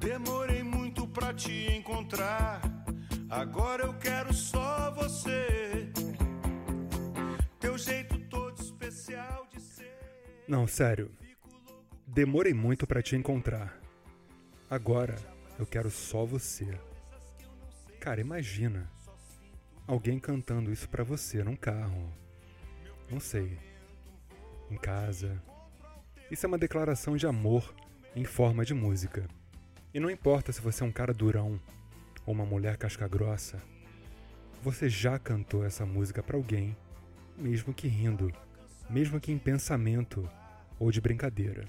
Demorei muito pra te encontrar. Agora eu quero só você. Teu jeito todo especial de ser. Não, sério. Demorei muito pra te encontrar. Agora eu quero só você. Cara, imagina alguém cantando isso pra você num carro. Não sei. Em casa. Isso é uma declaração de amor em forma de música. E não importa se você é um cara durão ou uma mulher casca grossa, você já cantou essa música para alguém, mesmo que rindo, mesmo que em pensamento ou de brincadeira.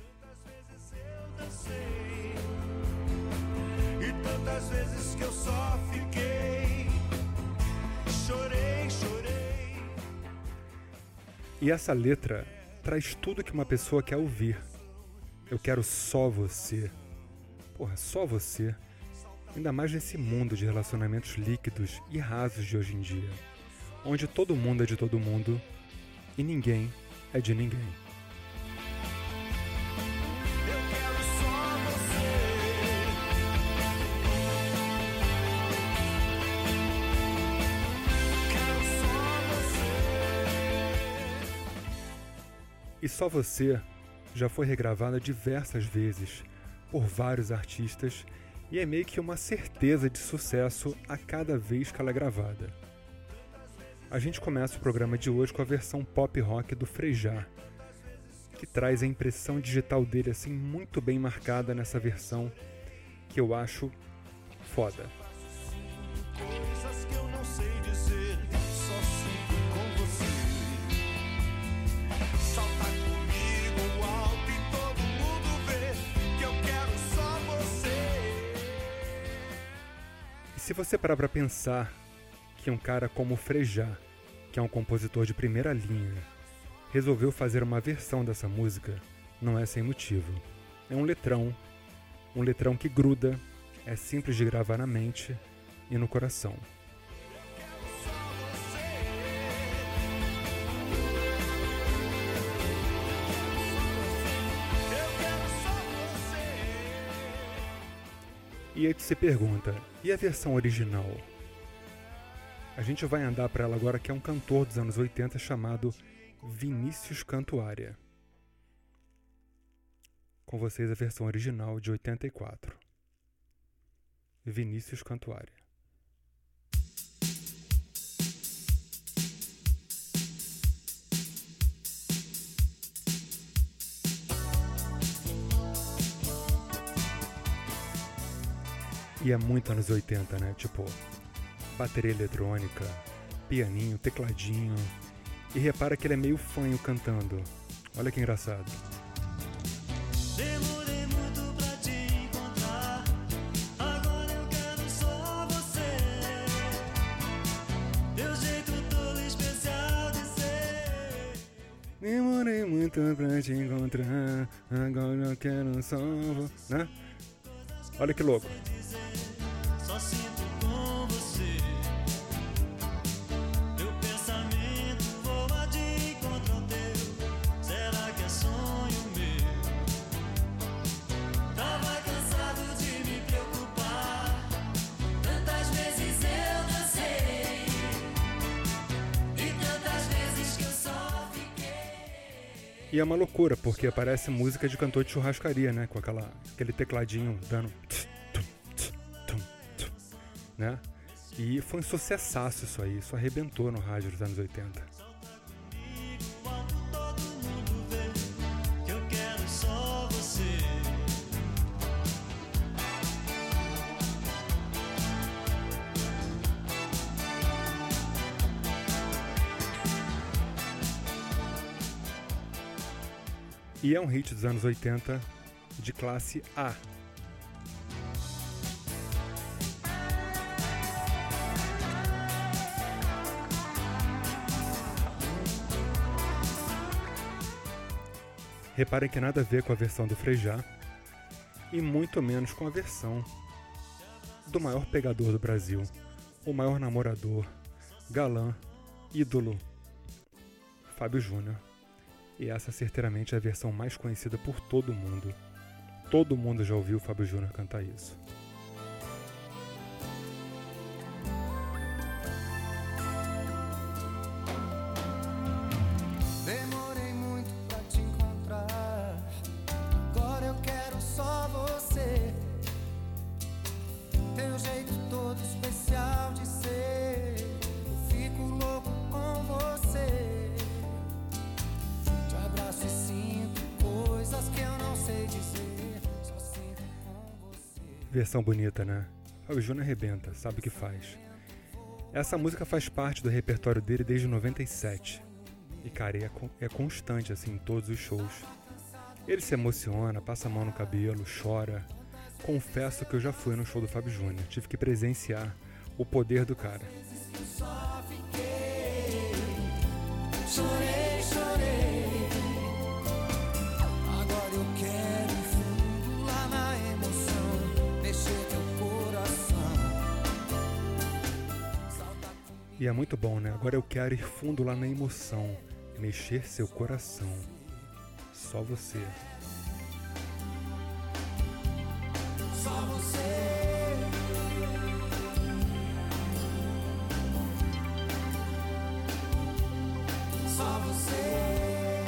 E tantas vezes que eu só fiquei. Chorei, chorei. E essa letra traz tudo que uma pessoa quer ouvir. Eu quero só você. Porra, só você. Ainda mais nesse mundo de relacionamentos líquidos e rasos de hoje em dia, onde todo mundo é de todo mundo e ninguém é de ninguém. E só você já foi regravada diversas vezes por vários artistas e é meio que uma certeza de sucesso a cada vez que ela é gravada. A gente começa o programa de hoje com a versão pop rock do Frejá, que traz a impressão digital dele assim muito bem marcada nessa versão que eu acho foda. Coisas que eu não sei dizer, se você parar pra pensar que um cara como Frejá, que é um compositor de primeira linha, resolveu fazer uma versão dessa música, não é sem motivo. É um letrão, um letrão que gruda, é simples de gravar na mente e no coração. E aí tu se pergunta, e a versão original? A gente vai andar para ela agora que é um cantor dos anos 80 chamado Vinícius Cantuária. Com vocês a versão original de 84. Vinícius Cantuária. E é muito anos 80, né? Tipo, bateria eletrônica, pianinho, tecladinho. E repara que ele é meio fanho cantando. Olha que engraçado. Demorei muito pra te encontrar. Agora eu quero só você. Teu jeito todo especial de ser. Demorei muito pra te encontrar, agora eu quero só você. Né? Olha que louco. E é uma loucura, porque parece música de cantor de churrascaria, né? Com aquela, aquele tecladinho dando. Né? E foi um sucessaço isso aí, isso arrebentou no rádio dos anos 80. E é um hit dos anos 80 de classe A. Reparem que nada a ver com a versão do Frejá e muito menos com a versão do maior pegador do Brasil, o maior namorador, galã, ídolo, Fábio Júnior. E essa certeiramente é a versão mais conhecida por todo mundo. Todo mundo já ouviu o Fábio Júnior cantar isso. Versão bonita, né? O Júnior arrebenta, sabe o que faz. Essa música faz parte do repertório dele desde 97. E, cara, é, é constante, assim, em todos os shows. Ele se emociona, passa a mão no cabelo, chora. Confesso que eu já fui no show do Fábio Júnior. Tive que presenciar o poder do cara. Chorei. E é muito bom, né? Agora eu quero ir fundo lá na emoção, mexer seu coração. Só você. Só você. Só você.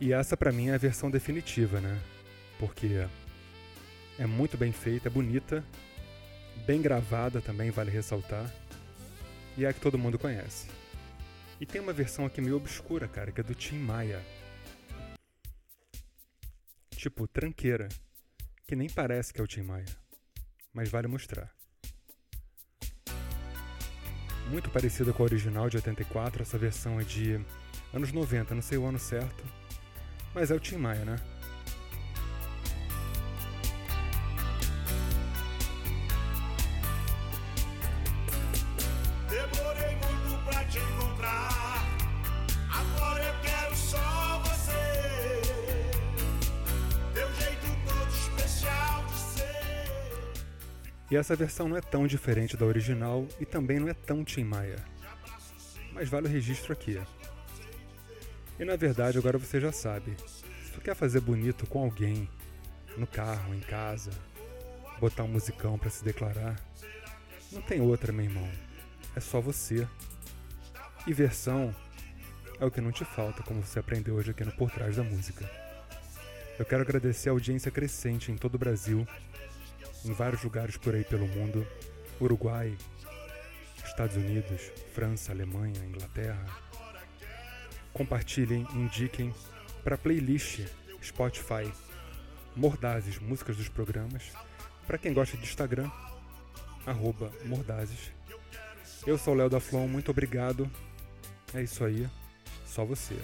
E essa para mim é a versão definitiva, né? Porque é muito bem feita, é bonita bem gravada também, vale ressaltar. E é a que todo mundo conhece. E tem uma versão aqui meio obscura, cara, que é do Tim Maia. Tipo, tranqueira. Que nem parece que é o Tim Maia. Mas vale mostrar. Muito parecida com a original de 84, essa versão é de anos 90, não sei o ano certo. Mas é o Tim Maia, né? E essa versão não é tão diferente da original e também não é tão Tim Maia. Mas vale o registro aqui. E na verdade agora você já sabe. Se tu quer fazer bonito com alguém, no carro, em casa, botar um musicão para se declarar, não tem outra, meu irmão. É só você. E versão é o que não te falta, como você aprendeu hoje aqui no Por Trás da Música. Eu quero agradecer a audiência crescente em todo o Brasil em vários lugares por aí pelo mundo Uruguai, Estados Unidos, França, Alemanha, Inglaterra. Compartilhem, indiquem para playlist Spotify Mordazes, músicas dos programas. Para quem gosta de Instagram, arroba Mordazes. Eu sou o Léo da Flon, muito obrigado. É isso aí, só você.